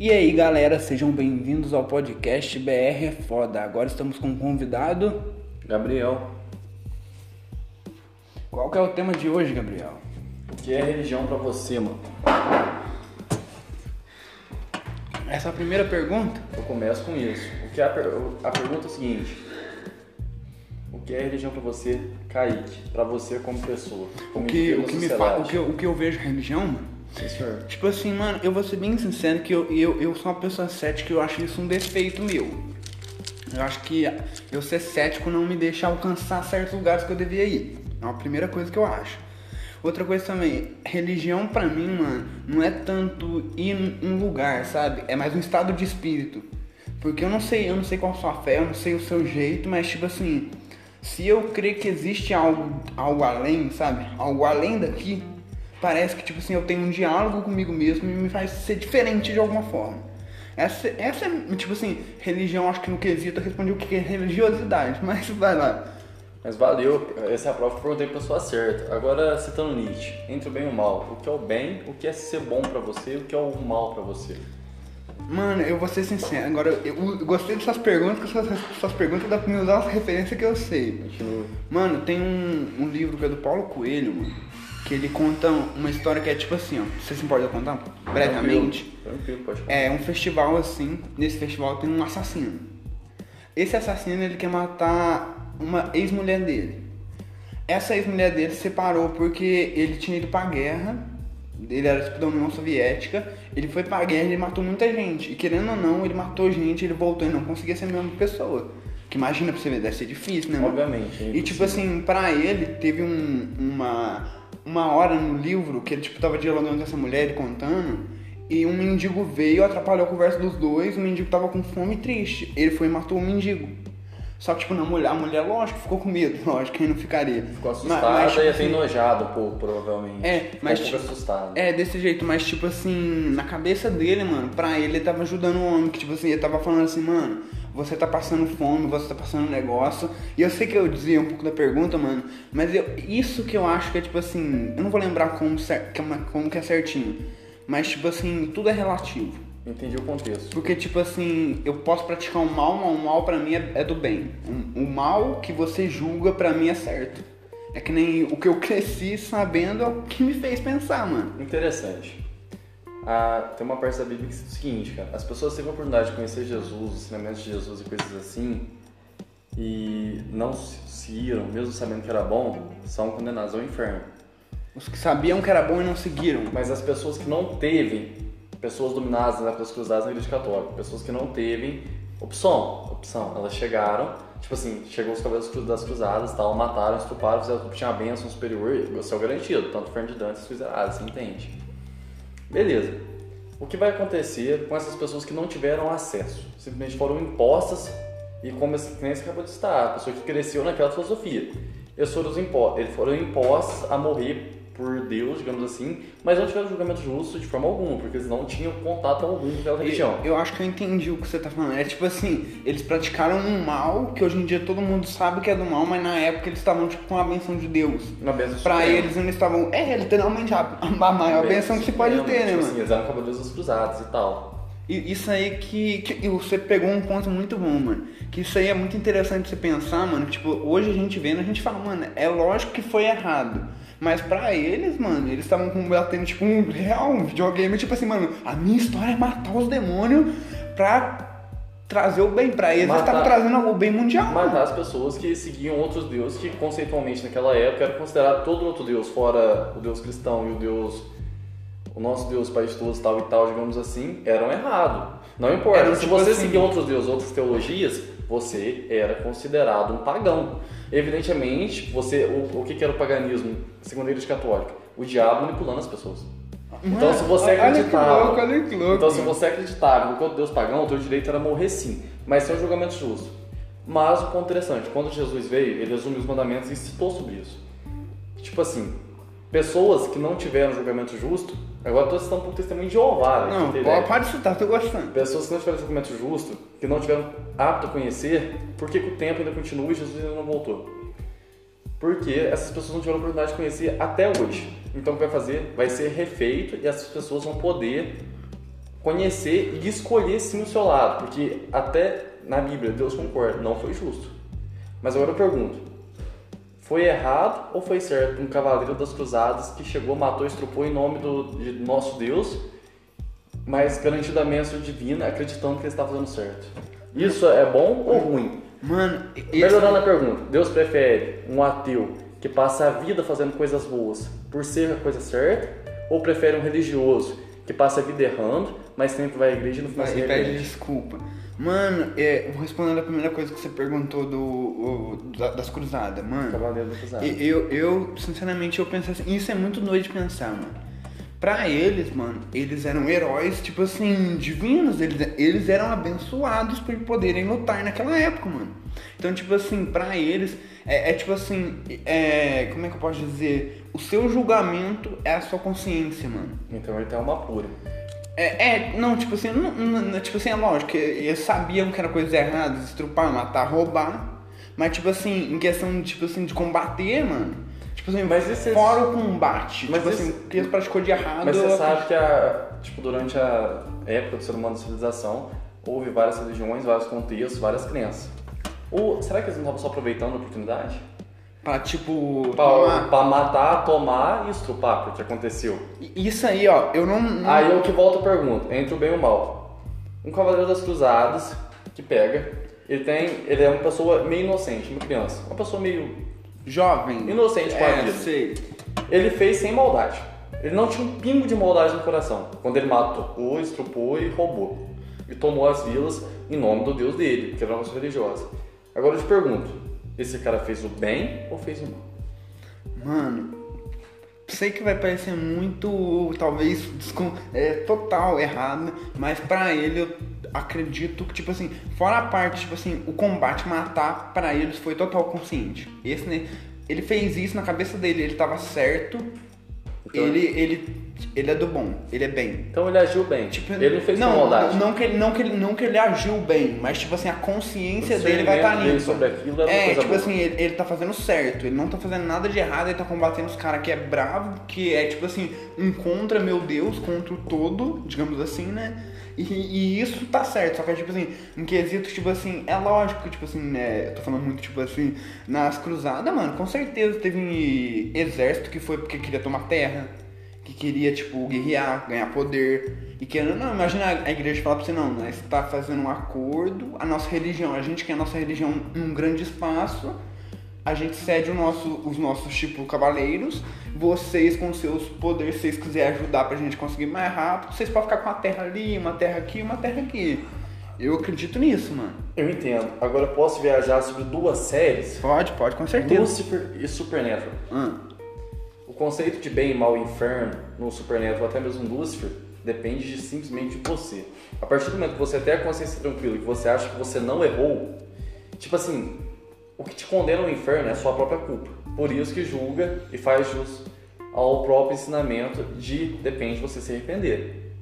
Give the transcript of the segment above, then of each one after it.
E aí galera, sejam bem-vindos ao podcast BR é Foda. Agora estamos com um convidado. Gabriel, Qual que é o tema de hoje, Gabriel? o que é religião pra você, mano? Essa é a primeira pergunta? Eu começo com isso. O que é a, per- a pergunta é o seguinte: O que é religião pra você, Kaique? Pra você como pessoa? O Como que, o que me sociedade? fala, o que, eu- o que eu vejo religião, mano? Tipo assim, mano, eu vou ser bem sincero que eu, eu, eu sou uma pessoa cética e eu acho isso um defeito meu. Eu acho que eu ser cético não me deixa alcançar certos lugares que eu devia ir. É uma primeira coisa que eu acho. Outra coisa também, religião pra mim, mano, não é tanto ir em um lugar, sabe? É mais um estado de espírito. Porque eu não sei, eu não sei qual a sua fé, eu não sei o seu jeito, mas tipo assim, se eu crer que existe algo, algo além, sabe? Algo além daqui, parece que tipo assim, eu tenho um diálogo comigo mesmo e me faz ser diferente de alguma forma. Essa, essa é, tipo assim, religião, acho que no quesito eu respondi o que é religiosidade, mas vai lá. Mas valeu, essa é a prova que eu perguntei pra pessoa certa. Agora, citando Nietzsche, entre o bem e o mal, o que é o bem, o que é ser bom pra você e o que é o mal pra você? Mano, eu vou ser sincero, agora eu, eu gostei dessas perguntas, que essas, essas perguntas dá pra me usar as referências que eu sei. Continua. Mano, tem um, um livro que é do Paulo Coelho, mano, que ele conta uma história que é tipo assim, ó. Você se importa contar? Brevemente. Tranquilo, tranquilo pode falar. É um festival assim, nesse festival tem um assassino. Esse assassino ele quer matar uma ex-mulher dele. Essa ex-mulher dele se separou porque ele tinha ido pra guerra, ele era tipo da União Soviética, ele foi pra guerra e ele matou muita gente. E querendo ou não, ele matou gente, ele voltou e não conseguia ser a mesma pessoa. Que imagina pra você ver, deve ser difícil, né, mano? Obviamente, é E tipo assim, pra ele, teve um- uma, uma hora no livro que ele tipo, tava dialogando com essa mulher e contando, e um mendigo veio, atrapalhou a conversa dos dois, o mendigo tava com fome e triste. Ele foi e matou o mendigo. Só que, tipo, na mulher, a mulher, lógico, ficou com medo, lógico, quem não ficaria. Ficou assustada mas, tipo e até assim, enojada um pouco, provavelmente. É, Ficou mas um pouco tipo- assustada. É, desse jeito, mas tipo assim, na cabeça dele, mano, pra ele, ele tava ajudando o homem, que tipo assim, ele tava falando assim, mano, você tá passando fome, você tá passando um negócio. E eu sei que eu dizia um pouco da pergunta, mano, mas eu, isso que eu acho que é tipo assim, eu não vou lembrar como, cer- como, que é certinho, mas tipo assim, tudo é relativo. Entendi o contexto. Porque, tipo assim, eu posso praticar o mal, mas o mal pra mim é, é do bem. O, o mal que você julga pra mim é certo. É que nem o que eu cresci sabendo é o que me fez pensar, mano. Interessante. Ah, tem uma parte da Bíblia que diz o seguinte, cara. As pessoas têm a oportunidade de conhecer Jesus, os ensinamentos de Jesus e coisas assim, e não se iram, mesmo sabendo que era bom, são condenados ao inferno. Os que sabiam que era bom e não seguiram. Mas as pessoas que não teve, pessoas dominadas né, pelas cruzadas na igreja católica, pessoas que não teve opção, opção, elas chegaram, tipo assim, chegou os cabelos das cruzadas, tal, mataram, estuparam, fizeram tinha a bênção superior, e o céu garantido, tanto Fernando de Dantes coisa errada, você entende? Beleza. O que vai acontecer com essas pessoas que não tiveram acesso? Simplesmente foram impostas e como esse você acabou de citar, a pessoa que cresceu naquela filosofia. Eles foram, impo eles foram impostos a morrer por Deus, digamos assim, mas não tiveram julgamento justo de forma alguma, porque eles não tinham contato algum com aquela religião. Eu acho que eu entendi o que você tá falando. É tipo assim, eles praticaram um mal que hoje em dia todo mundo sabe que é do mal, mas na época eles estavam tipo com a benção de Deus. Uma benção Pra suprema. eles eles estavam. É, literalmente a, a maior benção que se pode ter, né, tipo mano? Assim, eles eram cavaleiros dos cruzados e tal. E isso aí que, que você pegou um ponto muito bom, mano. Que isso aí é muito interessante você pensar, mano. Tipo, hoje a gente vendo, a gente fala, mano, é lógico que foi errado. Mas pra eles, mano, eles estavam combatendo, tipo, um real um videogame, tipo assim, mano, a minha história é matar os demônios pra trazer o bem pra eles. Eles Matar- estavam trazendo o bem mundial. Matar as pessoas que seguiam outros deuses que conceitualmente naquela época era considerado todo outro deus, fora o deus cristão e o deus o nosso Deus, Pai de todos, tal e tal, digamos assim, eram errado. Não importa. Era Se tipo você assim- seguia outros deuses, outras teologias, você era considerado um pagão. Evidentemente, você o, o que que era o paganismo, segundo a igreja católica? O diabo manipulando as pessoas. Então, Mano, se você acreditava. louco, olha que louco, então, se você acreditava no quanto Deus pagão, o teu direito era morrer sim, mas sem um julgamento justo. Mas o ponto interessante, quando Jesus veio, ele resumiu os mandamentos e citou sobre isso. Tipo assim, pessoas que não tiveram julgamento justo, agora eu tô citando um pouco o testemunho de Jeová, né, Não, pode, pode citar, tô gostando. Pessoas que não tiveram julgamento justo, que não tiveram apto a conhecer, por que, que o tempo ainda continua e Jesus ainda não voltou? Porque essas pessoas não tiveram oportunidade de conhecer até hoje. Então o que vai fazer? Vai ser refeito e essas pessoas vão poder conhecer e escolher sim o seu lado, porque até na Bíblia Deus concorda, não foi justo. Mas agora eu pergunto, foi errado ou foi certo um cavaleiro das cruzadas que chegou, matou, estrupou em nome do de nosso Deus, mas garantido a bênção divina, acreditando que ele está fazendo certo? Isso é bom ou ruim? Mano, esse... Melhorando a pergunta, Deus prefere um ateu que passa a vida fazendo coisas boas por ser a coisa certa, ou prefere um religioso que passa a vida errando, mas sempre vai à igreja e no final Vai se pede desculpa. Mano, é, respondendo a primeira coisa que você perguntou do, o- da- das cruzadas, mano. Cavaleiro da cruzada. Eu, eu, sinceramente, eu penso assim, isso é muito doido de pensar, mano. Pra eles, mano, eles eram heróis, tipo assim, divinos, eles, eles eram abençoados por poderem lutar naquela época, mano. Então, tipo assim, pra eles, é, é tipo assim, é, como é que eu posso dizer? O seu julgamento é a sua consciência, mano. Então ele tem uma pura. É, é, não, tipo assim, não, não- tipo assim, é lógico, eles sabiam que era coisas erradas, estrupar, matar, roubar. Mas, tipo assim, em questão, tipo assim, de combater, mano. Tipo assim, Mas é- fora o combate. Mas tipo isso- assim, o que eles praticou de errado. Mas você sabe que a, tipo, durante a época do ser humano da civilização, houve várias religiões, vários contextos, várias crenças. O, será que eles não estavam só aproveitando a oportunidade? Pra, tipo, Pra, tomar. pra matar, tomar e estrupar, porque aconteceu. Isso aí, ó, eu não. não- Aí eu que volto a pergunta, entre o bem e o mal. Um cavaleiro das cruzadas que pega, ele tem, ele é uma pessoa meio inocente, uma criança, uma pessoa meio Jovem. inocente com a é, vida. sei. Ele fez sem maldade. Ele não tinha um pingo de maldade no coração. Quando ele matou, estrupou e roubou. E tomou as vilas em nome do Deus dele, que era uma pessoa religiosa. Agora eu te pergunto, esse cara fez o bem ou fez o mal? Mano, sei que vai parecer muito, talvez, é, total errado, mas pra ele eu acredito que, tipo assim, fora a parte, tipo assim, o combate matar, pra eles foi total consciente. Esse, né, ele fez isso na cabeça dele, ele tava certo, Então- ele, ele, ele é do bom, ele é bem. Então ele agiu bem. Tipo, ele não fez não, maldade. Não que, ele- não, que ele, não que ele agiu bem, mas tipo assim, a consciência dele vai estar dele limpa. sobre aquilo é, coisa tipo boa. assim, ele, ele tá fazendo certo, ele não tá fazendo nada de errado, ele tá combatendo os caras que é bravo, que é tipo assim, um contra meu Deus, contra o todo, digamos assim, né? E, e isso tá certo, só que tipo assim, em quesito, tipo assim, é lógico que, tipo assim, né, eu tô falando muito, tipo assim, nas cruzadas, mano, com certeza teve exército que foi porque queria tomar terra, que queria, tipo, guerrear, ganhar poder. E que, não, imagina a igreja falar pra você, não, nós tá fazendo um acordo, a nossa religião, a gente quer a nossa religião num grande espaço, a gente cede o nosso, os nossos, tipo, cavaleiros, vocês com seus poderes, se vocês quiserem ajudar pra gente conseguir mais rápido, vocês podem ficar com uma terra ali, uma terra aqui, uma terra aqui. Eu acredito nisso, mano. Eu entendo. Agora eu posso viajar sobre duas séries? Pode, pode, com certeza. Lucifer e Supernatural. O conceito de bem, mal e inferno no Supernatural, até mesmo no Lucifer, depende de, simplesmente de você. A partir do momento que você tem a consciência tranquila e que você acha que você não errou, tipo assim, o que te condena ao inferno é a sua própria culpa. Por isso que julga e faz jus ao próprio ensinamento de depende de você se arrepender.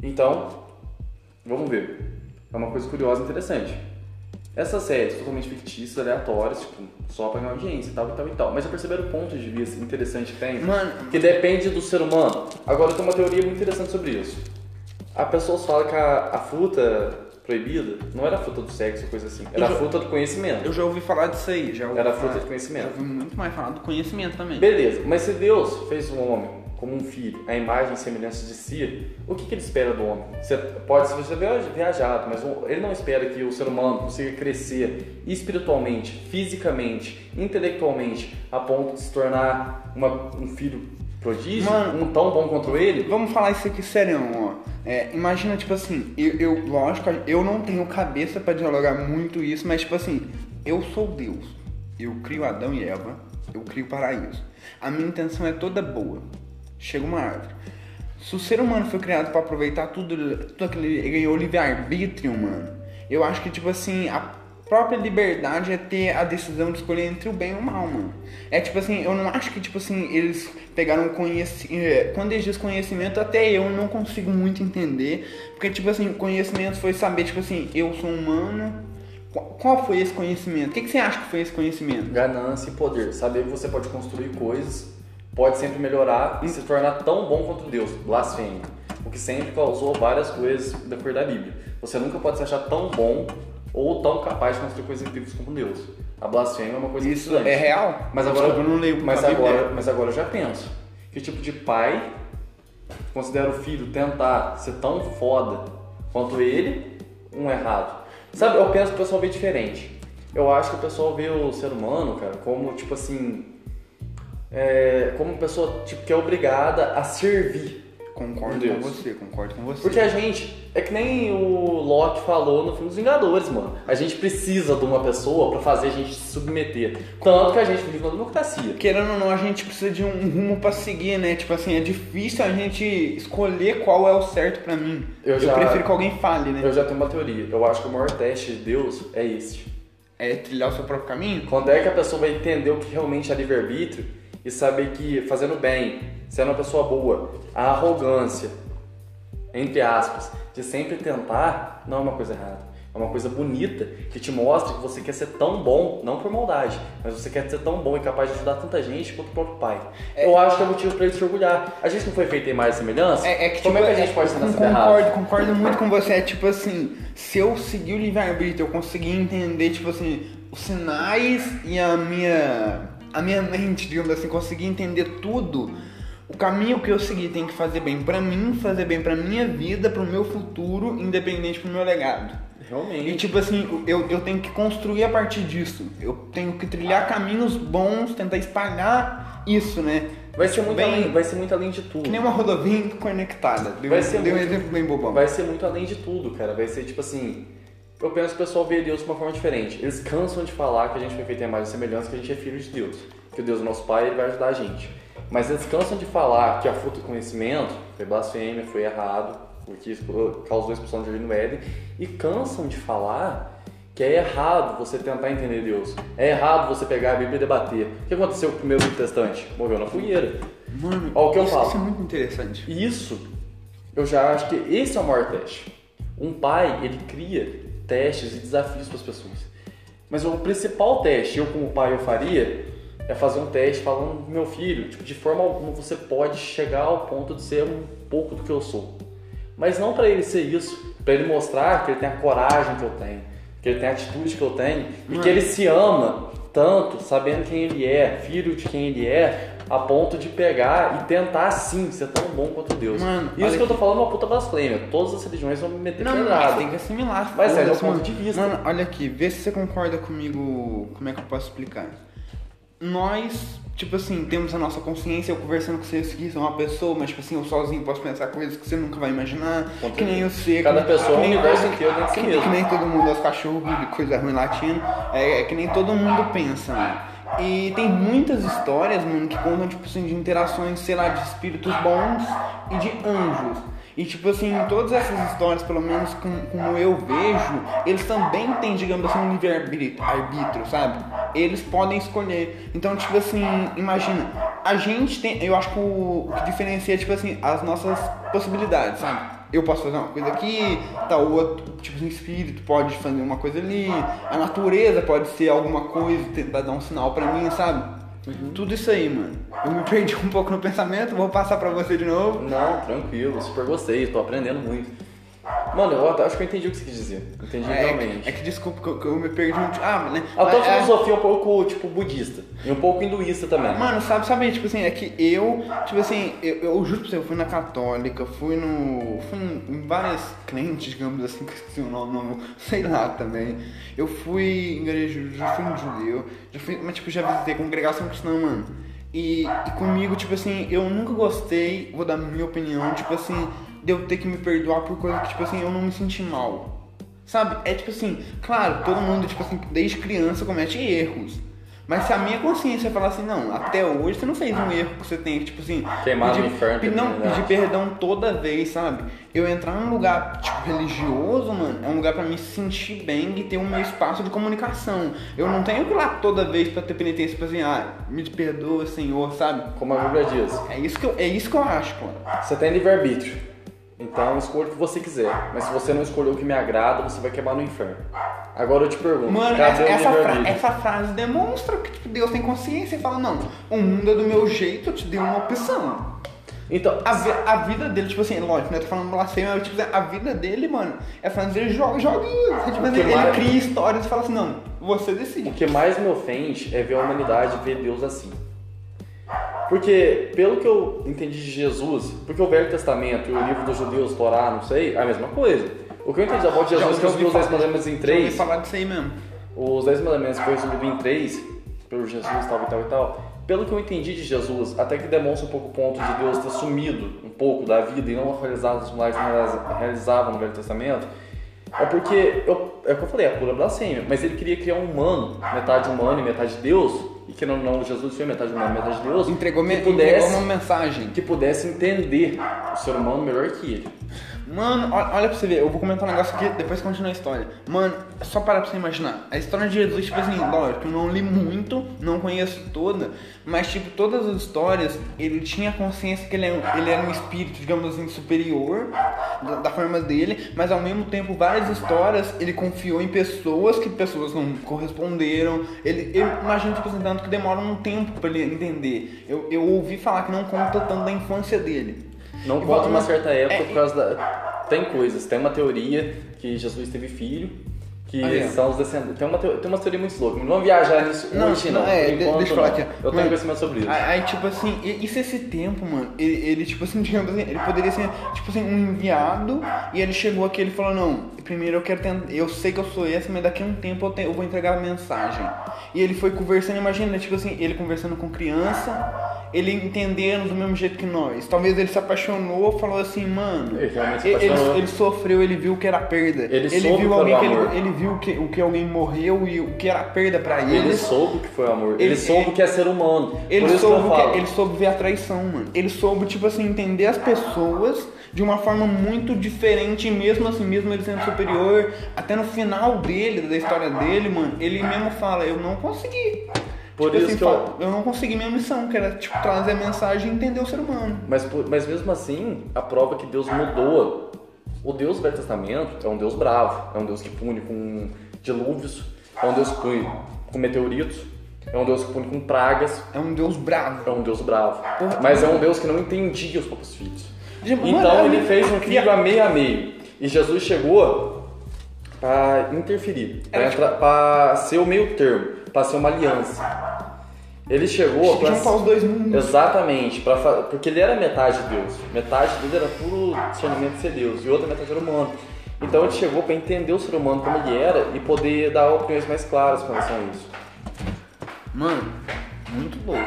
Então, vamos ver. É uma coisa curiosa e interessante. Essas séries totalmente fictícias, aleatórias, tipo, só pra ganhar audiência e tal, e tal, e tal. Mas já perceberam o ponto de vista interessante que tem? Mano, Que depende do ser humano. Agora tem uma teoria muito interessante sobre isso. A pessoa fala que a, a fruta proibida não era a fruta do sexo, coisa assim. Era Eu a já- fruta do conhecimento. eu já ouvi falar disso aí, já ouvi Era falar- fruta de conhecimento. Já ouvi muito mais falar do conhecimento também. Beleza, mas se Deus fez o homem como um filho, a imagem e semelhança de si, o que, que ele espera do homem? Você pode ser você viajado, mas ele não espera que o ser humano consiga crescer espiritualmente, fisicamente, intelectualmente, a ponto de se tornar uma- um filho prodígio, Mano, um tão bom quanto ele. Vamos falar isso aqui sério, ó. É, imagina, tipo assim, eu, eu, lógico, eu não tenho cabeça pra dialogar muito isso, mas tipo assim, eu sou Deus. Eu crio Adão e Eva, eu crio o paraíso. A minha intenção é toda boa. Chega uma árvore. Se o ser humano foi criado pra aproveitar tudo, tudo aquilo, ele ganhou livre-arbítrio, mano. Eu acho que, tipo assim, a própria liberdade é ter a decisão de escolher entre o bem e o mal, mano. É tipo assim, eu não acho que, tipo assim, eles pegaram conhecimento. Quando eles dizem conhecimento, até eu não consigo muito entender. Porque, tipo assim, conhecimento foi saber, tipo assim, eu sou humano. Qual foi esse conhecimento? O que, que você acha que foi esse conhecimento? Ganância e poder. Saber que você pode construir coisas, pode sempre melhorar e se tornar tão bom quanto Deus. Blasfêmia. o que sempre causou várias coisas da cor da Bíblia. Você nunca pode se achar tão bom ou tão capaz de construir coisas incríveis como Deus. A blasfêmia é uma coisa Isso é real? Mas agora, eu não leio mas agora, mas agora eu já penso. Que tipo de pai considera o filho tentar ser tão foda quanto ele, um errado? Sabe, eu penso que o pessoal vê diferente. Eu acho que o pessoal vê o ser humano, cara, como tipo assim. É, como uma pessoa tipo, que é obrigada a servir. Concordo Deus. com você, concordo com você. Porque a gente, é que nem o Loki falou no filme dos Vingadores, mano. A gente precisa de uma pessoa pra fazer a gente se submeter. Tanto que a gente vive na democracia. Querendo ou não, a gente precisa de um rumo pra seguir, né? Tipo assim, é difícil a gente escolher qual é o certo pra mim. Eu Eu, já- prefiro que alguém fale, né? Eu já tenho uma teoria. Eu acho que o maior teste de Deus é este. É trilhar o seu próprio caminho? Quando é que a pessoa vai entender o que realmente é livre-arbítrio e saber que fazendo bem, sendo uma pessoa boa, a arrogância, entre aspas, de sempre tentar, não é uma coisa errada. É uma coisa bonita que te mostra que você quer ser tão bom, não por maldade, mas você quer ser tão bom e capaz de ajudar tanta gente quanto o próprio pai. Eu acho que é motivo pra ele se orgulhar. A gente não foi feito em mais semelhança? É, é que, Como tipo, é que a gente pode ser nessa concordo, concordo muito com você. É tipo assim, se eu seguir o livre-arbítrio, eu conseguir entender, tipo assim, os sinais e a minha. A minha mente, digamos assim, conseguir entender tudo. O caminho que eu seguir tem que fazer bem pra mim, fazer bem pra minha vida, pro meu futuro, independente pro meu legado. E Realmente. tipo assim, eu, eu tenho que construir a partir disso. Eu tenho que trilhar caminhos bons, tentar espalhar isso, né? Vai ser, muito bem, além, vai ser muito além de tudo. que nem uma rodovia conectada. Deu, Vai ser deu um muito- exemplo bem bobão. Vai ser muito além de tudo, cara. Vai ser tipo assim. Eu penso que o pessoal vê Deus de uma forma diferente. Eles cansam de falar que a gente foi feito em imagem e semelhança, que a gente é filho de Deus. Que o Deus é nosso Pai, ele vai ajudar a gente. Mas eles cansam de falar que a fruta do conhecimento foi blasfêmia, foi errado, porque causou a expulsão de Jardim no Éden. E cansam de falar que é errado você tentar entender Deus. É errado você pegar a Bíblia e debater. O que aconteceu com o primeiro protestante? Morreu na fogueira. Mano, Ó, o que eu falo. isso é muito interessante. Isso, eu já acho que esse é o maior teste. Um pai, ele cria testes e desafios para as pessoas. Mas o principal teste, eu como pai eu faria, é fazer um teste falando, meu filho, tipo, de forma alguma você pode chegar ao ponto de ser um pouco do que eu sou. Mas não para ele ser isso, para ele mostrar que ele tem a coragem que eu tenho, que ele tem a atitude que eu tenho e que ele se ama tanto, sabendo quem ele é, filho de quem ele é, a ponto de pegar e tentar sim ser tão bom quanto Deus. Mano, Isso olha que eu tô falando é uma puta blasfêmia. Todas as religiões vão me meter Não, mas pedrada. tem que assimilar. Mas é foda-se, meu ponto de vista. Mano, olha aqui, vê se você concorda comigo. Como é que eu posso explicar? Nós, tipo assim, temos a nossa consciência, eu conversando com você, eu que é uma pessoa, mas tipo assim, eu sozinho posso pensar coisas que você nunca vai imaginar. Que nem eu sei. Cada que, pessoa é que um universo inteiro dentro de si que, mesmo. que nem todo mundo é de coisa ruim latino. É, é que nem todo mundo pensa, mano. E tem muitas histórias, mano, que contam, tipo assim, de interações, sei lá, de espíritos bons e de anjos. E, tipo assim, todas essas histórias, pelo menos com- como eu vejo, eles também têm, digamos assim, um livre-arbítrio, arbítrio, sabe? Eles podem escolher. Então, tipo assim, imagina, a gente tem, eu acho que o que diferencia, tipo assim, as nossas possibilidades, sabe? Eu posso fazer uma coisa aqui, tal outro, tipo assim, espírito pode fazer uma coisa ali, a natureza pode ser alguma coisa, tentar dar um sinal pra mim, sabe? Tudo isso aí, mano. Eu me perdi um pouco no pensamento, vou passar pra você de novo. Não, tranquilo, super gostei, tô aprendendo muito. Mano, eu acho que eu entendi o que você quis dizer. Entendi É, é, realmente. que, é que desculpa que eu, que eu me perdi um. Ah, né? A tua é- filosofia é um pouco, tipo, budista. E um pouco hinduísta também. Mano, sabe, sabe, tipo assim, é que eu, tipo assim, eu, eu juro pra você, eu fui na católica, fui no. fui em, várias crentes, digamos assim, que eu esqueci o nome, sei lá também. Eu fui em igreja, já fui em judeu, já fui, mas tipo, já visitei congregação cristã, mano. E, e comigo, tipo assim, eu nunca gostei, vou dar minha opinião, tipo assim, de eu ter que me perdoar por coisa que, tipo assim, eu não me senti mal. Sabe? É tipo assim, claro, todo mundo, tipo assim, desde criança comete erros. Mas se a minha consciência falar assim, não, até hoje você não fez um erro que você tem, que, tipo assim. Queimar no inferno, pe- Não, pedir perdão toda vez, sabe? Eu entrar num lugar, tipo, religioso, mano, é um lugar pra me sentir bem e ter o meu espaço de comunicação. Eu não tenho que ir lá toda vez pra ter penitência, tipo assim, ah, me perdoa, Senhor, sabe? Como a Bíblia diz. É isso que eu, é isso que eu acho, cara. Você tem livre-arbítrio. Então escolha o que você quiser. Mas se você não escolher o que me agrada, você vai queimar no inferno. Agora eu te pergunto, Mano, cadê essa, o fra- essa frase demonstra que tipo, Deus tem consciência e fala, não, o mundo é do meu jeito, eu te dei uma opção. Então, A, vi- a vida dele, tipo assim, lógico, né? Tô falando blasfêmia, mas tipo a vida dele, mano, é fazer jo joguinhos. É, Tipo assim, ele mais- cria histórias e fala assim, não, você O decide. que mais me ofende é ver a humanidade ver Deus assim. Porque, pelo que eu entendi de Jesus, porque o Velho Testamento e o livro dos judeus, Torá, não sei, é a mesma coisa. O que eu entendi da voz de Jesus, que é ouvi os falar- Dez Mandamentos em Já ouvi três, falar disso aí mesmo. os Dez Mandamentos foi resumido em três, pelo Jesus, tal e tal e tal. Pelo que eu entendi de Jesus, até que demonstra um pouco o ponto de Deus ter sumido um pouco da vida e não realizado os milagres que realiza- realizavam no Velho Testamento, é porque, eu, é o que eu falei, é pura blasfêmia, mas ele queria criar um humano, metade humano e metade Deus, e que não, não Jesus foi metade humano metade Deus, Entregou, que pudesse, entregou uma mensagem. que pudesse entender o ser humano melhor que ele. Mano, olha, pra você ver, eu vou comentar um negócio aqui, depois continua a história. Mano, é só parar pra você imaginar. A história de Jesus, tipo assim, lógico, eu não li muito, não conheço toda, mas tipo, todas as histórias, ele tinha consciência que ele era, ele era um espírito, digamos assim, superior da, da forma dele, mas ao mesmo tempo, várias histórias, ele confiou em pessoas que pessoas não corresponderam. Ele, eu imagino, tipo assim, tanto que demora um tempo pra ele entender. Eu, eu ouvi falar que não conta tanto da infância dele. Não E conta uma certa época é, por causa da. Tem coisas, tem uma teoria que Jesus teve filho, que Aí, são os descendentes. Tem uma, teo- tem uma teoria muito louca, não vamos viajar nisso Não, hoje, não. é, de- deixa eu falar aqui. Eu tenho conhecimento sobre isso. Aí, tipo assim, e- isso esse tempo, mano, ele, ele, tipo assim, digamos assim, ele poderia ser, tipo assim, um enviado, e ele chegou aqui e ele falou, não, primeiro eu quero tentar, eu sei que eu sou esse, mas daqui a um tempo eu, te- eu vou entregar a mensagem. E ele foi conversando, imagina, tipo assim, ele conversando com criança, ele entendendo do mesmo jeito que nós. Talvez ele se apaixonou, falou assim, mano, Ele realmente se ele, apaixonou. ele sofreu, ele viu o que era perda. Ele soube viu alguém que o ele, amor. Ele viu que, o que alguém morreu e o que era perda pra Ele eles. soube que foi amor. Ele, Ele- soube que é ser humano. Ele soube, que falo. ele soube ver a traição, mano. Ele soube, tipo assim, entender as pessoas de uma forma muito diferente, mesmo assim, mesmo ele sendo superior. Até no final dele, da história dele, mano, ele mesmo fala, eu não consegui. Por Tipo isso assim, que eu- eu não consegui minha missão, que era, tipo, trazer a mensagem e entender o ser humano. Mas, mas mesmo assim, a prova que Deus mudou. O Deus do Velho Testamento é um Deus bravo, é um Deus que pune com dilúvios, é um Deus que pune com meteoritos, é um Deus que pune com pragas, É um Deus bravo. é um Deus bravo. Porra. Mas é um Deus que não entendia os próprios filhos. Mano, Então ele fez um filho a meio a meio. E Jesus chegou para interferir, para ser o meio termo, para ser uma aliança. Ele chegou para Juntar os dois mundos. Exatamente, pra, porque ele era metade de Deus. Metade dele era puro discernimento de ser Deus e outra metade era humano. Então ele chegou para entender o ser humano como ele era e poder dar opiniões mais claras com relação a isso. Mano, muito louco.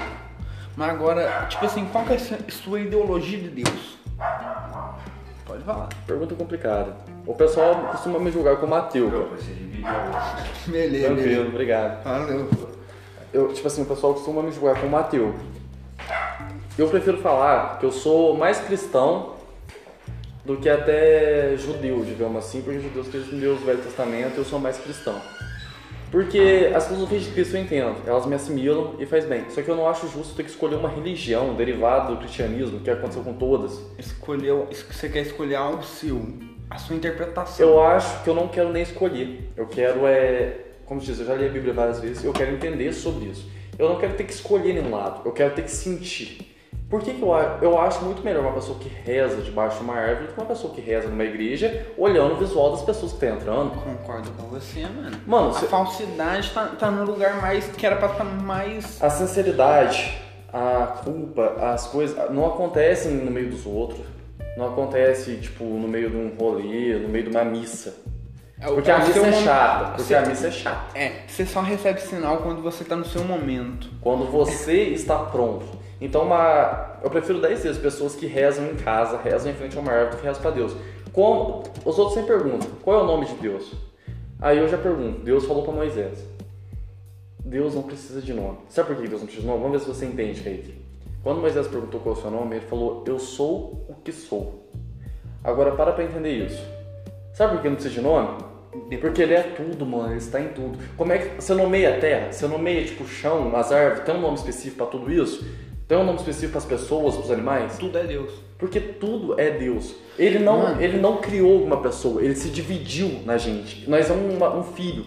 Mas agora, tipo assim, qual que é a sua ideologia de Deus? Pode falar. Pergunta complicada. O pessoal costuma me julgar como ateu. cara. Beleza, Tranquilo, beleza. obrigado. Valeu. Eu, tipo assim, o pessoal costuma me julgar como ateu. Eu prefiro falar que eu sou mais cristão do que até judeu, digamos assim, porque judeus acreditam em Deus do Velho Testamento e eu sou mais cristão. Porque as filosofias de Cristo eu entendo, elas me assimilam e faz bem. Só que eu não acho justo ter que escolher uma religião derivada do cristianismo, que aconteceu com todas. Escolheu, você quer escolher algo seu, a sua interpretação. Eu acho que eu não quero nem escolher. Eu quero é. Como diz, eu já li a Bíblia várias vezes e eu quero entender sobre isso. Eu não quero ter que escolher nenhum lado, eu quero ter que sentir. Por que, que eu, eu acho muito melhor uma pessoa que reza debaixo de uma árvore do que uma pessoa que reza numa igreja olhando o visual das pessoas que estão entrando? Concordo com você, mano. Mano, a cê- falsidade tá, tá no lugar mais que era pra estar mais. A sinceridade, a culpa, as coisas não acontecem no meio dos outros. Não acontece, tipo, no meio de um rolê, no meio de uma missa. É o- Porque é a o missa é momento. chata. Porque Você- a missa é chata. É, você só recebe sinal quando você tá no seu momento. Quando você está pronto. Então, uma, eu prefiro 10 vezes pessoas que rezam em casa, rezam em frente a uma árvore, do que rezam para Deus. Como, os outros sempre perguntam, qual é o nome de Deus? Aí eu já pergunto, Deus falou para Moisés. Deus não precisa de nome. Sabe por que Deus não precisa de nome? Vamos ver se você entende, Kaique. Quando Moisés perguntou qual é o seu nome, ele falou, eu sou o que sou. Agora, para pra entender isso. Sabe por que não precisa de nome? Porque ele é tudo, mano, ele está em tudo. Como é que você nomeia a terra? Você nomeia tipo o chão, as árvores? Tem um nome específico para tudo isso? Tem um nome específico para as pessoas, para os animais? Tudo é Deus. Porque tudo é Deus. Ele não, Mano. ele não criou uma pessoa, ele se dividiu na gente. Nós somos uma- um filho.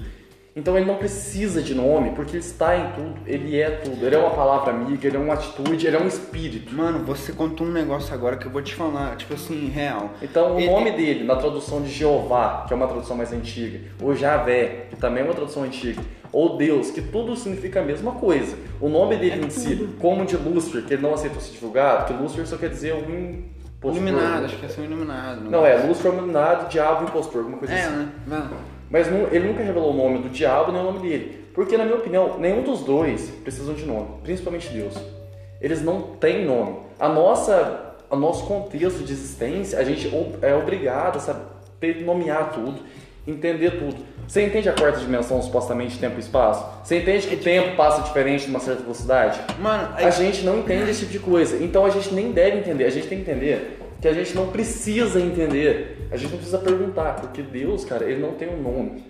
Então ele não precisa de nome, porque ele está em tudo, ele é tudo. Ele é uma palavra amiga, ele é uma atitude, ele é um espírito. Mano, você contou um negócio agora que eu vou te falar, tipo assim, real. Então o Ele- nome dele, na tradução de Jeová, que é uma tradução mais antiga, ou Javé, que também é uma tradução antiga, ou Deus, que tudo significa a mesma coisa. O nome dele É em si, como de Lúcifer, que ele não aceitou ser divulgado, que Lúcifer só quer dizer um impostor. Iluminado, acho que é ser um iluminado. Não, é, Lúcifer é um iluminado, diabo impostor, alguma coisa É, assim. né? Vai. Mas nu- ele nunca revelou o nome do diabo nem o nome dele. Porque, na minha opinião, nenhum dos dois precisam de nome, principalmente Deus. Eles não têm nome. A nossa, o nosso contexto de existência, a gente é obrigado a saber nomear tudo, entender tudo. Você entende a quarta dimensão, supostamente tempo e espaço? Você entende que o tempo passa diferente numa certa velocidade? Mano, A gente não entende esse tipo de coisa. Então a gente nem deve entender. A gente tem que entender que a gente não precisa entender. A gente não precisa perguntar. Porque Deus, cara, ele não tem um nome.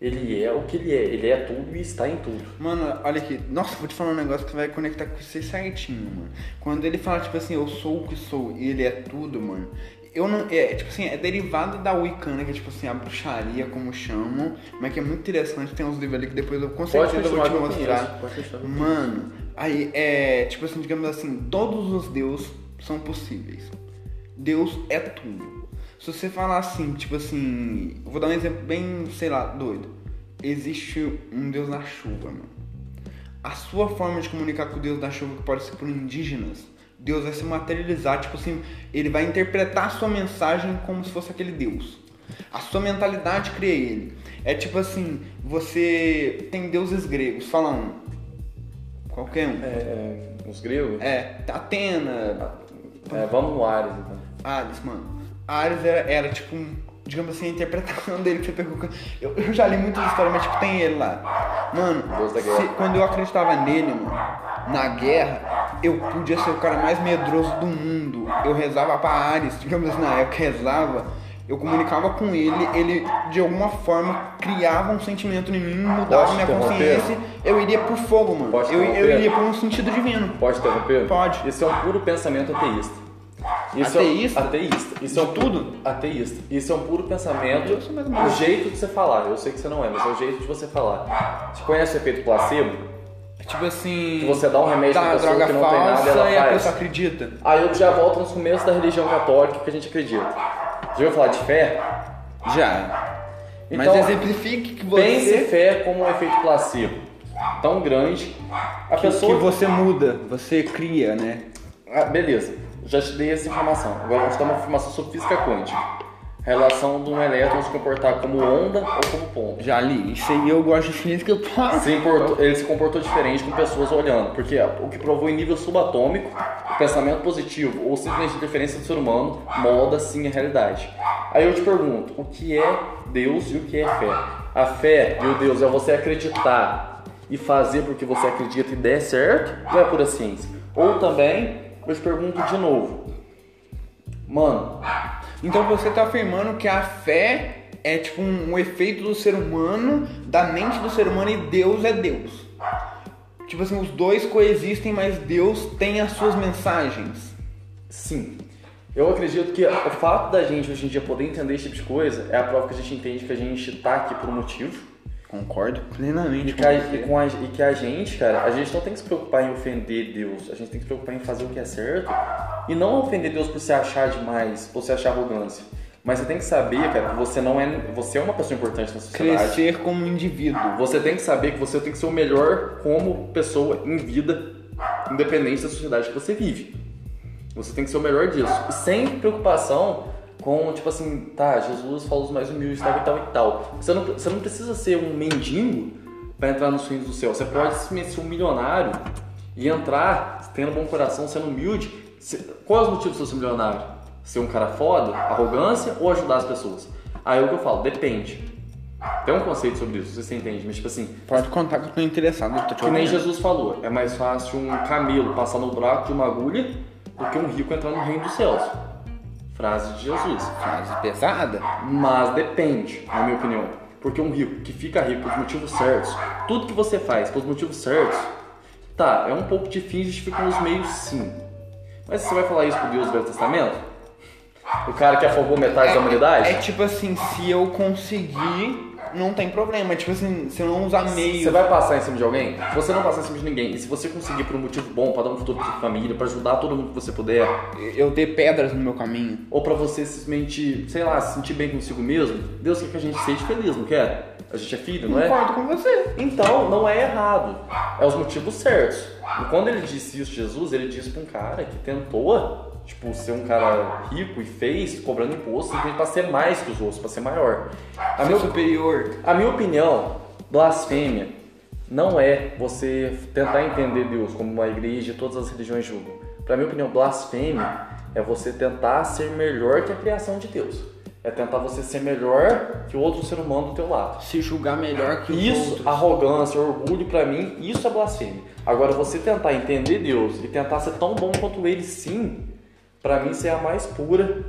Ele é o que ele é. Ele é tudo e está em tudo. Mano, olha aqui. Nossa, vou te falar um negócio que vai conectar com você certinho, mano. Quando ele fala, tipo assim, eu sou o que sou e ele é tudo, mano. Eu não. É, tipo assim, é derivado da Wicana, que é tipo assim, a bruxaria, como chamam. Mas que é muito interessante. Tem uns livros ali que depois eu com Pode certeza eu vou te mostrar. Mano, aí é. Tipo assim, digamos assim, todos os deuses são possíveis. Deus é tudo. Se você falar assim, tipo assim. Eu vou dar um exemplo bem, sei lá, doido. Existe um Deus da chuva, mano. A sua forma de comunicar com o Deus da chuva, que pode ser por indígenas, Deus vai se materializar, tipo assim, ele vai interpretar a sua mensagem como se fosse aquele Deus. A sua mentalidade cria ele. É tipo assim, você tem deuses gregos, fala um. Qualquer um. É, é, os gregos? É, Atena, É, vamos no Ares, então. Ares, mano. Ares era, era tipo um, digamos assim, a interpretação dele que você pegou. Eu, eu já li muitas histórias, mas tipo, tem ele lá. Mano, se- quando eu acreditava nele, mano, na guerra, eu podia ser o cara mais medroso do mundo. Eu rezava pra Ares, digamos assim, na época rezava. Eu comunicava com ele, ele de alguma forma criava um sentimento em mim, mudava Posso minha consciência, eu iria pro fogo, mano. Posso Eu, eu iria por um sentido divino. Pode interromper? Pode. Isso é um puro pensamento ateísta. Isso Ateísta? É ateísta. Isso é um tudo? Ateísta. Isso é um puro pensamento. Menos. O jeito de você falar. Eu sei que você não é, mas é o jeito de você falar. Você conhece o efeito placebo? Tipo assim. Que você dá um remédio dá pra pessoa droga que não tem nada e falsa ela e a faz. pessoa acredita. Aí eu já volto nos começos da religião católica que a gente acredita. Já ouviu falar de fé? Já. Mas Então, exemplifique que você. Pense fé como um efeito placebo. Tão grande. A que, pessoa. que você muda, você cria, né? Ah, beleza, já te dei essa informação. Agora vamos dar uma informação sobre física quântica. A relação de um elétron se comportar como onda ou como ponto. Já li. Isso aí eu gosto de física, eu. Se importou- ele se comportou diferente com pessoas olhando, porque o que provou em nível subatômico, o pensamento positivo ou simplesmente interferência do ser humano molda sim a realidade. Aí eu te pergunto, o que é Deus e o que é fé? A fé e o Deus é você acreditar e fazer porque você acredita e der certo, ou é pura ciência? Ou também, eu te pergunto de novo, mano, Então você tá afirmando que a fé é tipo um, um efeito do ser humano, da mente do ser humano e Deus é Deus. Tipo assim, os dois coexistem, mas Deus tem as suas mensagens. Sim. Eu acredito que o fato da gente hoje em dia poder entender esse tipo de coisa é a prova que a gente entende que a gente tá aqui por um motivo. Concordo plenamente E com que, a, você. e com a- e que a gente, cara, a gente não tem que se preocupar em ofender Deus. A gente tem que se preocupar em fazer o que é certo. E não ofender Deus por se achar demais ou se achar arrogância. Mas você tem que saber, cara, que você não é. Você é uma pessoa importante na sociedade. Crescer como indivíduo. Você tem que saber que você tem que ser o melhor como pessoa em vida, independente da sociedade que você vive. Você tem que ser o melhor disso. Sem preocupação com, tipo assim, tá, Jesus falou os mais humildes, tal e tal e tal. Você não, você não precisa ser um mendigo para entrar nos reinos do céu. Você pode ser um milionário e entrar tendo bom coração, sendo humilde. Qual é os motivos de você ser milionário? Ser um cara foda, arrogância ou ajudar as pessoas? Aí é o que eu falo, depende. Tem um conceito sobre isso, sei se você entende, mas tipo assim, Pode contar que eu tô interessado, eu tô que nem. Jesus falou, é mais fácil um camelo passar no buraco de uma agulha do que um rico entrar no reino dos céus. Frase de Jesus. Frase pesada. Mas depende, na minha opinião. Porque um rico que fica rico pelos motivos certos, tudo que você faz pelos motivos certos, tá, é um pouco difícil justificar nos meios sim. Mas você vai falar isso pro Deus do Velho Testamento? O cara que afogou metade da humanidade? É tipo assim, se eu conseguir não tem problema. Tipo assim, se eu não usar meio. Você vai passar em cima de alguém? Você não passar em cima de ninguém, e se você conseguir por um motivo bom, pra dar um futuro pra sua família, pra ajudar todo mundo que você puder, Eu ter pedras no meu caminho. ou pra você simplesmente, sei lá, se sentir bem consigo mesmo, Deus quer que a gente seja feliz, não quer? A gente é filho, não é? Concordo com você. Então, não é errado. É os motivos certos. E quando ele disse isso, Jesus, ele disse pra um cara que tentou, tipo, ser um cara rico e fez, cobrando imposto, simplesmente pra ser mais que os outros, pra ser maior. A minha, superior. a minha opinião, blasfêmia não é você tentar entender Deus como uma igreja e todas as religiões julgam. Pra minha opinião, blasfêmia é você tentar ser melhor que a criação de Deus. É tentar você ser melhor que o outro ser humano do teu lado. Se julgar melhor que os Isso, outros. arrogância, orgulho, pra mim, isso é blasfêmia. Agora, você tentar entender Deus e tentar ser tão bom quanto Ele, sim, pra mim, é a mais pura,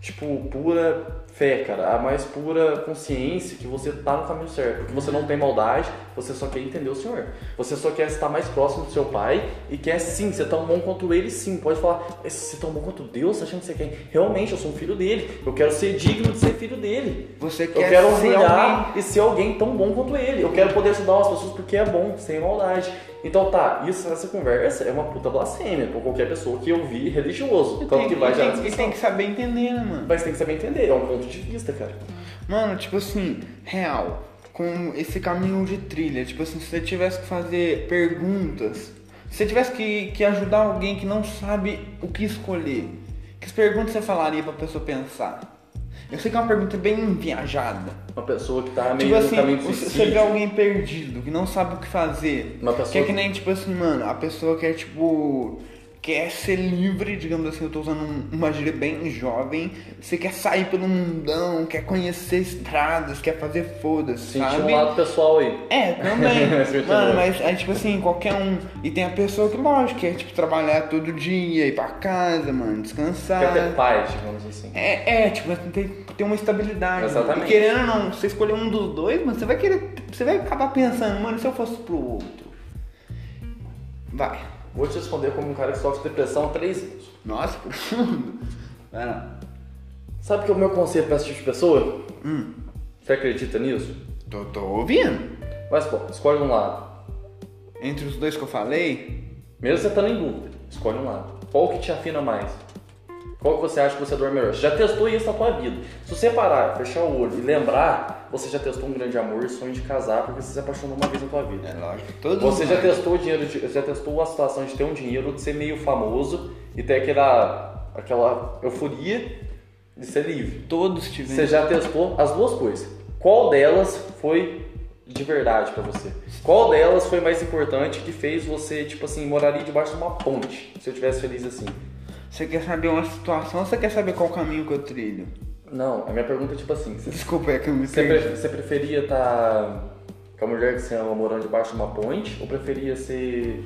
tipo, pura fé, cara. A mais pura consciência que você tá no caminho certo. Porque você não tem maldade, você só quer entender o Senhor. Você só quer estar mais próximo do seu Pai e quer, sim, ser tão bom quanto Ele, sim. Pode falar, "Mas ser tão bom quanto Deus, achando que você quer? Realmente, eu sou um filho dele. Eu quero ser digno de ser filho dele. Você Eu quer quero ser orgulhar alguém. e ser alguém tão bom quanto ele. Eu quero poder ajudar as pessoas porque é bom, sem maldade. Então tá, isso essa conversa é uma puta blasfêmia pra qualquer pessoa que ouvir religioso. Tanto Tem, que vai e já tem, e tem que saber entender, né, mano? Mas tem que saber entender, é um ponto de vista, cara. Mano, tipo assim, real, com esse caminho de trilha, tipo assim, se você tivesse que fazer perguntas, se você tivesse que, que ajudar alguém que não sabe o que escolher, que perguntas você falaria pra pessoa pensar? Eu sei que é uma pergunta bem viajada. Uma pessoa que tá meio Tipo assim, você, vê alguém perdido, que não sabe o que fazer. Uma pessoa Que é que- nem, tipo assim, mano, a pessoa quer, tipo, quer ser livre, digamos assim, eu tô usando um- uma gíria bem jovem. Você quer sair pelo mundão, quer conhecer estradas, quer fazer foda-se, Sentir sabe? um lado pessoal aí. É, também. Sentir Mano, mas aí, tipo assim, qualquer um. E tem a pessoa que, lógico, quer, tipo, trabalhar todo dia, ir pra casa, mano, descansar. Quer ter paz, digamos assim. É, é, tipo, tem que ter uma estabilidade. Exatamente. E querendo ou não, você escolher um dos dois, mano, você vai querer. Você vai acabar pensando, mano, se eu fosse pro outro. Vai. Vou te responder como um cara que sofre de depressão há três anos. Nossa, profundo. Lá. Sabe que é o meu conselho pra esse tipo de pessoa? Hum, Você acredita nisso? tô, tô ouvindo. Mas, pô, escolhe um lado. Entre os dois que eu falei, Mesmo você estando em dúvida, escolhe um lado. Qual que te afina mais? Qual que você acha que você dorme melhor? Você já testou isso na tua vida. Se você parar, fechar o olho e lembrar, você já testou um grande amor e sonho de casar porque você se apaixonou uma vez na tua vida. é lógico. Todos Você já nós. testou o dinheiro, de, você já testou a situação de ter um dinheiro, de ser meio famoso e ter aquela, aquela euforia de ser livre. Todos tivemos. Você já testou as duas coisas. Qual delas foi de verdade pra você? Qual delas foi mais importante que fez você, tipo assim, moraria debaixo de uma ponte, se eu tivesse feliz assim? Você quer saber uma situação ou você quer saber qual caminho que eu trilho? Não, a minha pergunta é tipo assim, você, Desculpa, é que eu me você, pre- você preferia estar com a mulher que você ama morando debaixo de uma ponte ou preferia ser,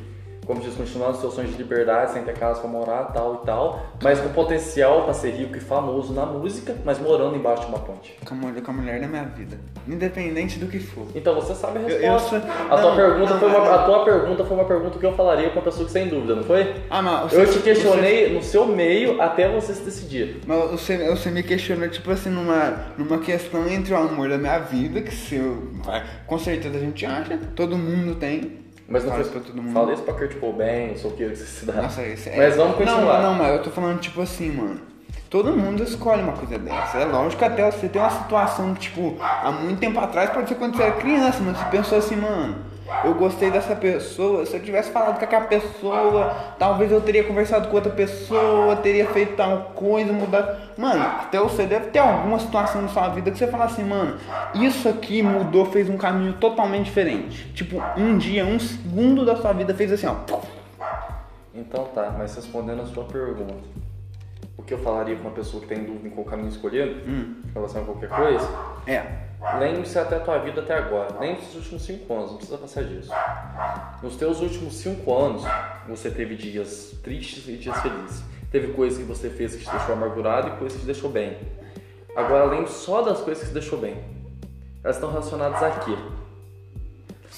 como diz, continuando seus sonhos de liberdade, sem ter casa pra morar, tal e tal, mas com potencial pra ser rico e famoso na música, mas morando embaixo de uma ponte? Com a mulher, com a mulher da minha vida. Independente do que for. Então você sabe a Eu- eu resposta. sou- a, tua não, pergunta não, foi uma, não. a tua pergunta foi uma pergunta que eu falaria com uma pessoa que sem dúvida, não foi? Ah, mas Eu você- te questionei no seu meio até você se decidir. Mas você, você me questionou, tipo assim, numa, numa questão entre o amor da minha vida, que se eu, com certeza a gente acha, todo mundo tem. Mas não isso pra todo mundo. Fala isso pra Kurt Cobain, sei o que, se dá. Nossa, esse é... Mas vamos continuar. Não, não, mas eu tô falando, tipo assim, mano. Todo mundo escolhe uma coisa dessa. É lógico até você tem uma situação que, tipo, há muito tempo atrás pode ser quando você era criança, mas você pensou assim, mano, eu gostei dessa pessoa, se eu tivesse falado com aquela pessoa, talvez eu teria conversado com outra pessoa, teria feito tal coisa, mudado. Mano, até você deve ter alguma situação na sua vida que você fala assim, mano, isso aqui mudou, fez um caminho totalmente diferente. Tipo, um dia, um segundo da sua vida fez assim, ó. Então tá, mas respondendo a sua pergunta. O que eu falaria com uma pessoa que tem dúvida em qual caminho escolher, Hum. em relação a qualquer coisa, É. Lembre-se até a tua vida até agora. Lembre-se dos últimos cinco anos, não precisa passar disso. Nos teus últimos cinco anos, você teve dias tristes e dias felizes. Teve coisas que você fez que te deixou amargurado e coisas que te deixou bem. Agora lembre só das coisas que te deixou bem. Elas estão relacionadas a quê?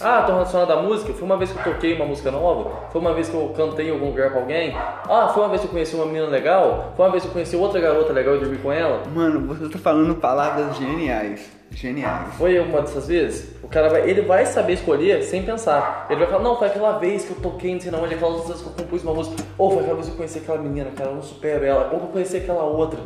Ah, estão relacionadas à música? Foi uma vez que eu toquei uma música nova? Foi uma vez que eu cantei em algum lugar pra alguém? Ah, foi uma vez que eu conheci uma menina legal? Foi uma vez que eu conheci outra garota legal e dormi com ela? Mano, você tá falando palavras geniais. Genial. Foi uma dessas vezes? O cara vai, ele vai saber escolher sem pensar. Ele vai falar, não, foi aquela vez que eu toquei, não sei não onde, aquela vez que eu compus uma música. Ou foi aquela vez que eu conheci aquela menina, cara, eu não supero ela. Ou que eu conheci aquela outra.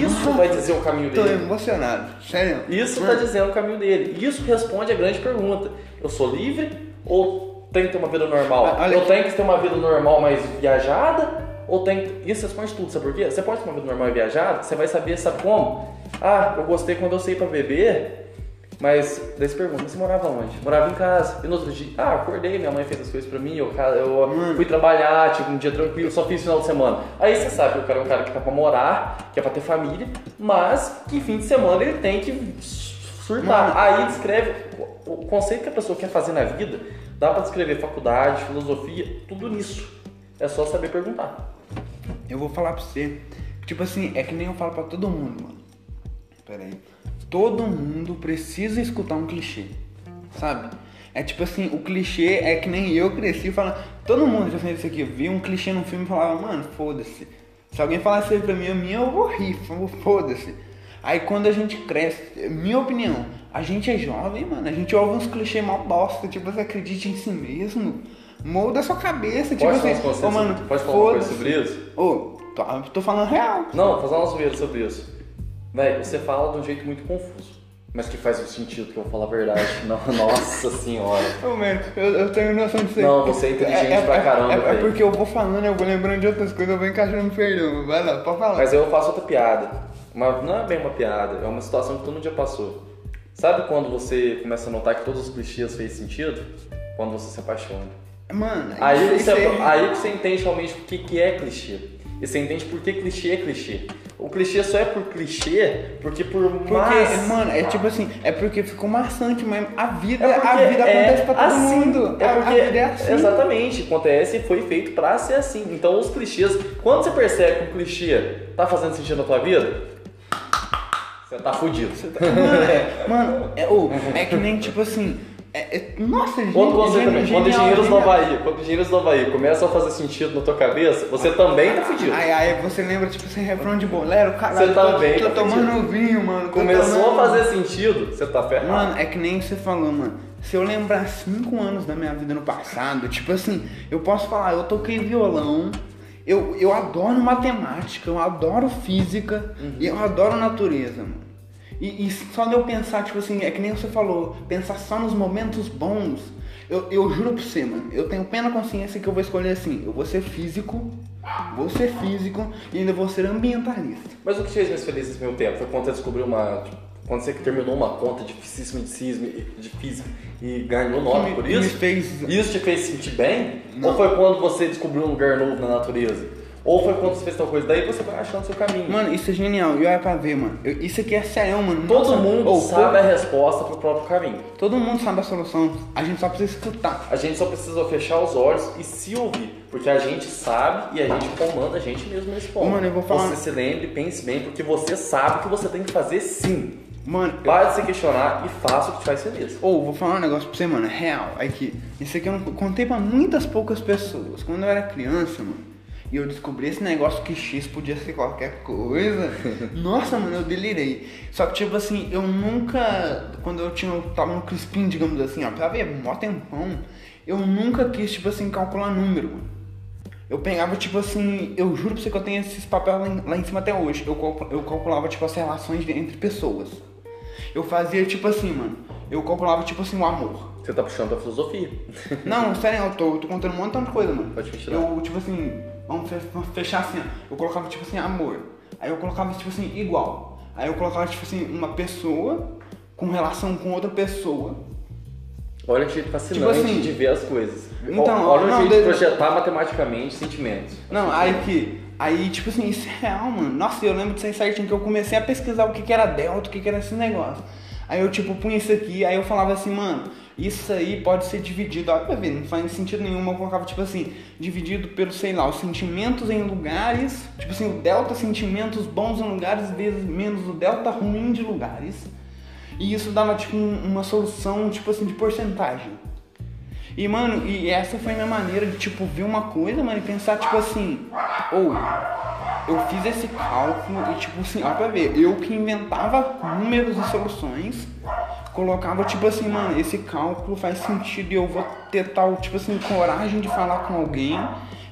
Isso vai dizer o caminho Tô dele. emocionado. Sério. Isso está dizendo o caminho dele. Isso responde a grande pergunta. Eu sou livre ou tenho que ter uma vida normal? Ah, olha eu tenho que ter uma vida normal mais viajada? Ou tenho... Isso responde tudo, sabe por quê? Você pode ter uma vida normal e viajada, você vai saber, sabe como? Ah, eu gostei quando eu saí pra beber, mas daí você pergunta, você morava onde? Morava em casa. E no outro dia, ah, acordei, minha mãe fez as coisas pra mim, eu, eu Hum. fui trabalhar, tive um dia tranquilo, só fiz final de semana. Aí você sabe que o cara é um cara que tá pra morar, que é pra ter família, mas que fim de semana ele tem que surtar. Mano. Aí descreve o conceito que a pessoa quer fazer na vida, dá pra descrever faculdade, filosofia, tudo nisso. É só saber perguntar. Eu vou falar pra você. Tipo assim, é que nem eu falo pra todo mundo, mano. Pera aí. Todo mundo precisa escutar um clichê. Sabe? É tipo assim, o clichê é que nem eu cresci falando. Todo mundo já fez isso aqui. Eu vi um clichê num filme e falava, mano, foda-se. Se alguém falasse isso pra mim, minha eu vou rir, foda-se. Aí quando a gente cresce, minha opinião, a gente é jovem, mano, a gente ouve uns clichês mal bosta, tipo, você acredite em si mesmo. Molda a sua cabeça, tipo Pode assim, mano, pode falar uma coisa sobre isso? Ô, tô, tô falando real. Não, fazer uma zoeira sobre isso. Véi, você fala de um jeito muito confuso. Mas que faz o sentido, que eu vou falar a verdade. Não, nossa senhora. Ô, mano, eu, eu tenho noção disso aí. Não, você é inteligente pra caramba, É, é porque eu vou falando, eu vou lembrando de outras coisas, eu vou encaixando perdão. Vai lá, pode falar. Mas eu faço outra piada. Mas não é bem uma piada, é uma situação que todo mundo já passou. Sabe quando você começa a notar que todos os clichês fez sentido? Quando você se apaixona. Mano, Aí você, aí- aí você entende realmente o que, que é clichê. E você entende por que clichê é clichê. O clichê só é por clichê porque por Porque, mais... mano, é tipo assim, é porque ficou maçante, mas a vida, É a vida é acontece pra todo assim, mundo. É A- porque, a, vida é assim. Exatamente, acontece e foi feito pra ser assim. Então os clichês, quando você percebe que um clichê tá fazendo sentido na tua vida, você tá fudido. Mano, é, mano, é, ô, é que nem tipo assim. É, é- nossa, gente. Outro conceito genial, também, quando genial, engenheiros do. Havaí, quando engenheiros do Havaí começam a fazer sentido na tua cabeça, você também tá fudido. Aí, aí você lembra, tipo assim, refrão de bolero, caralho, Você tô, também tô tá tomando vinho, mano. Começou tomando- a fazer sentido, você tá ferrado. Mano, é que nem você falou, mano. Se eu lembrar cinco anos da minha vida no passado, tipo assim, eu posso falar, eu toquei violão, eu, eu adoro matemática, eu adoro física e eu adoro natureza, mano. E, e só de eu pensar, tipo assim, é que nem você falou, pensar só nos momentos bons, eu, eu juro pra você, mano, eu tenho plena consciência que eu vou escolher assim, eu vou ser físico, vou ser físico e ainda vou ser ambientalista. Mas o que te fez mais feliz nesse meu tempo? Foi quando você descobriu uma. tipo, Quando você terminou uma conta dificíssima de, física e ganhou nota por isso? me fez- Isso te fez sentir bem? Não. Ou foi quando você descobriu um lugar novo na natureza? Ou foi quando você fez tal coisa? Daí você vai achando seu caminho. Mano, isso é genial, e olha pra ver, mano, eu- isso aqui é sério, mano. Todo Nossa, mundo sabe a resposta pro próprio caminho. Todo mundo sabe a solução, a gente só precisa escutar. A gente só precisa fechar os olhos e se ouvir. Porque a gente sabe e a gente comanda a gente mesmo nesse ponto. Mano, eu vou falar- Você se lembre, pense bem, porque você sabe que você tem que fazer sim. Mano, eu... Pare de se questionar e faça o que te faz feliz. ou vou falar um negócio pra você, mano, real. Aqui, isso aqui eu não contei pra muitas poucas pessoas. Quando eu era criança, mano, e eu descobri esse negócio que X podia ser qualquer coisa. Nossa, mano, eu delirei. Só que, tipo assim, eu nunca. Quando eu tinha, eu tava no Crispim, digamos assim, ó, pra ver, mó tempão, eu nunca quis, tipo assim, calcular número, mano. Eu pegava, tipo assim, eu juro pra você que eu tenho esses papéis lá em, lá em cima até hoje. Eu, eu calculava, tipo, as relações entre pessoas. Eu fazia, tipo assim, mano, eu calculava, tipo assim, o amor. Você tá puxando a filosofia. Não, sério, eu tô, eu tô contando um montão de coisa, mano. Pode continuar. Eu, tipo assim, vamos fe- vamos fechar assim, ó. Eu colocava, tipo assim, amor. Aí eu colocava, tipo assim, igual. Aí eu colocava, tipo assim, uma pessoa com relação com outra pessoa. Olha que jeito fascinante Tipo assim, de ver as coisas. então, Olha o jeito de projetar matematicamente sentimentos. Não, aí que. Aí, tipo assim, isso é real, mano. Nossa, eu lembro disso aí certinho que eu comecei a pesquisar o que, que era delta, o que, que era esse negócio. Aí eu, tipo, punha isso aqui, aí eu falava assim, mano, isso aí pode ser dividido. Olha pra ver, não faz sentido nenhum. Eu colocava, tipo assim, dividido pelo, sei lá, os sentimentos em lugares. Tipo assim, o delta sentimentos bons em lugares, vezes menos o delta ruim de lugares. E isso dava, tipo, um- uma solução, tipo assim, de porcentagem. E, mano, e essa foi minha maneira de, tipo, ver uma coisa, mano, e pensar, tipo assim, ou, eu fiz esse cálculo e, tipo assim, ó pra ver, eu que inventava números e soluções, colocava, tipo assim, mano, esse cálculo faz sentido e eu vou ter tal, tipo assim, coragem de falar com alguém,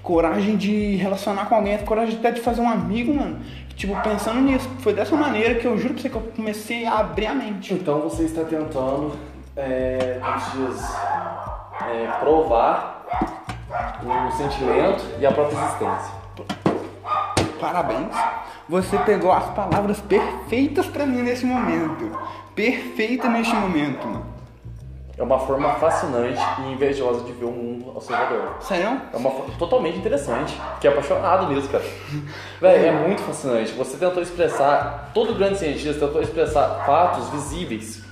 coragem de relacionar com alguém, coragem até de fazer um amigo, mano. Tipo, pensando nisso, foi dessa maneira que eu juro pra você que eu comecei a abrir a mente. Então você está tentando, é, como se diz, é, provar o sentimento e a própria existência. Parabéns. Você pegou as palavras perfeitas pra mim nesse momento. Perfeita neste momento, mano. É uma forma fascinante e invejosa de ver o mundo ao seu redor. Sério? É uma forma totalmente interessante. Fiquei apaixonado nisso, cara. Véi, é muito fascinante. Você tentou expressar, todo grande cientista tentou expressar fatos visíveis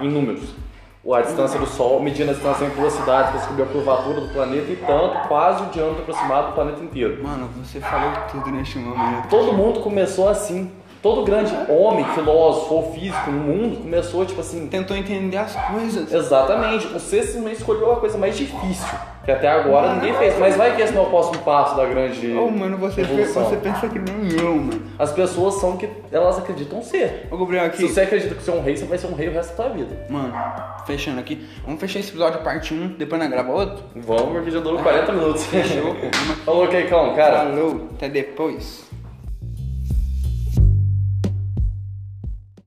em números. A distância do Sol, medindo a distância em velocidade para descobrir a curvatura do planeta e tanto, quase o diâmetro aproximado do planeta inteiro. Mano, você falou tudo neste momento. Todo mundo começou assim. Todo grande homem, filósofo ou físico no mundo começou, tipo assim, Tentou entender as coisas. Exatamente. Você simplesmente escolheu a coisa mais difícil, que até agora ninguém fez. Mas vai que esse não é o próximo passo da grande Ô, mano, você, evolução. você pensa que nem eu, mano. As pessoas são que elas acreditam ser. Ô, Gabriel, aqui. Se você acredita que você é um rei, você vai ser um rei o resto da sua vida. Mano, fechando aqui. Vamos fechar esse episódio parte 1, depois nós grava outro? Vamos, porque já durou 40 minutos. Fechou, pô. Falou, Keikão, cara. Falou, até depois.